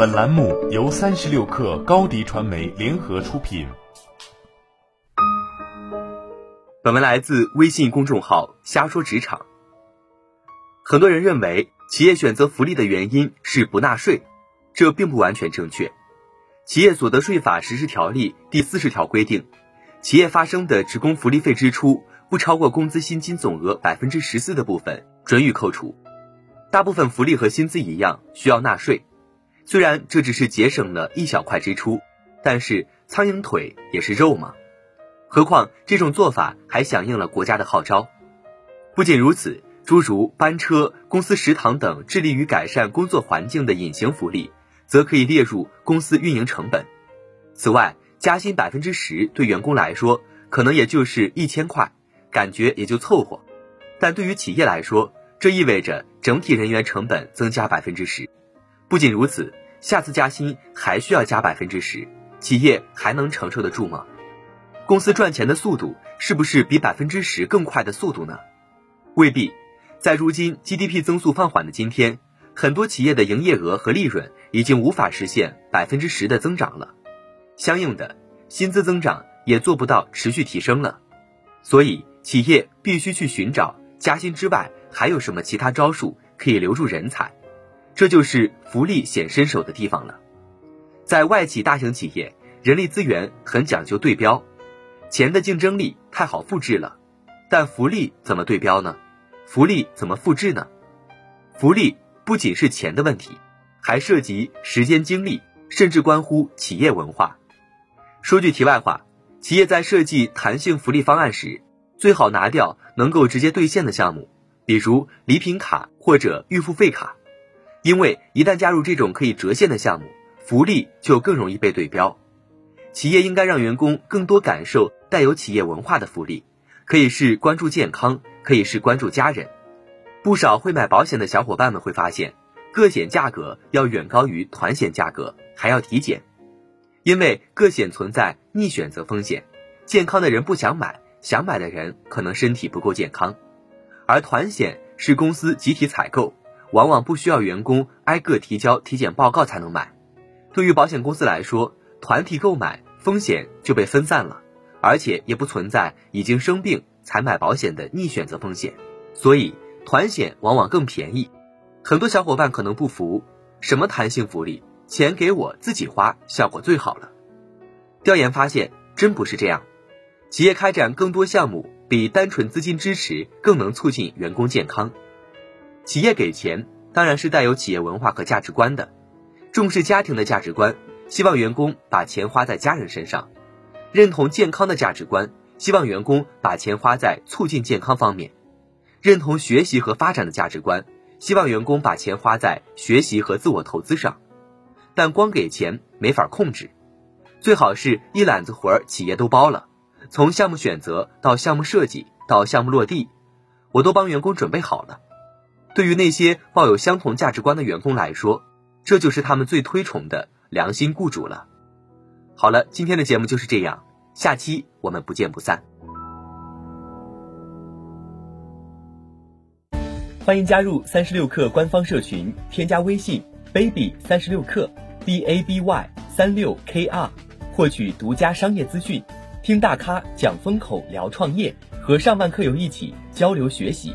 本栏目由三十六氪高低传媒联合出品。本文来自微信公众号“瞎说职场”。很多人认为企业选择福利的原因是不纳税，这并不完全正确。企业所得税法实施条例第四十条规定，企业发生的职工福利费支出不超过工资薪金总额百分之十四的部分，准予扣除。大部分福利和薪资一样需要纳税。虽然这只是节省了一小块支出，但是苍蝇腿也是肉嘛。何况这种做法还响应了国家的号召。不仅如此，诸如班车、公司食堂等致力于改善工作环境的隐形福利，则可以列入公司运营成本。此外，加薪百分之十对员工来说可能也就是一千块，感觉也就凑合。但对于企业来说，这意味着整体人员成本增加百分之十。不仅如此，下次加薪还需要加百分之十，企业还能承受得住吗？公司赚钱的速度是不是比百分之十更快的速度呢？未必。在如今 GDP 增速放缓的今天，很多企业的营业额和利润已经无法实现百分之十的增长了，相应的薪资增长也做不到持续提升了。所以，企业必须去寻找加薪之外还有什么其他招数可以留住人才。这就是福利显身手的地方了。在外企大型企业，人力资源很讲究对标，钱的竞争力太好复制了，但福利怎么对标呢？福利怎么复制呢？福利不仅是钱的问题，还涉及时间精力，甚至关乎企业文化。说句题外话，企业在设计弹性福利方案时，最好拿掉能够直接兑现的项目，比如礼品卡或者预付费卡。因为一旦加入这种可以折现的项目，福利就更容易被对标。企业应该让员工更多感受带有企业文化的福利，可以是关注健康，可以是关注家人。不少会买保险的小伙伴们会发现，个险价格要远高于团险价格，还要体检。因为个险存在逆选择风险，健康的人不想买，想买的人可能身体不够健康，而团险是公司集体采购。往往不需要员工挨个提交体检报告才能买。对于保险公司来说，团体购买风险就被分散了，而且也不存在已经生病才买保险的逆选择风险，所以团险往往更便宜。很多小伙伴可能不服，什么弹性福利，钱给我自己花，效果最好了。调研发现，真不是这样。企业开展更多项目，比单纯资金支持更能促进员工健康。企业给钱当然是带有企业文化和价值观的，重视家庭的价值观，希望员工把钱花在家人身上；认同健康的价值观，希望员工把钱花在促进健康方面；认同学习和发展的价值观，希望员工把钱花在学习和自我投资上。但光给钱没法控制，最好是一揽子活儿企业都包了，从项目选择到项目设计到项目落地，我都帮员工准备好了。对于那些抱有相同价值观的员工来说，这就是他们最推崇的良心雇主了。好了，今天的节目就是这样，下期我们不见不散。欢迎加入三十六氪官方社群，添加微信 baby 三十六氪 b a b y 三六 k r，获取独家商业资讯，听大咖讲风口，聊创业，和上万客友一起交流学习。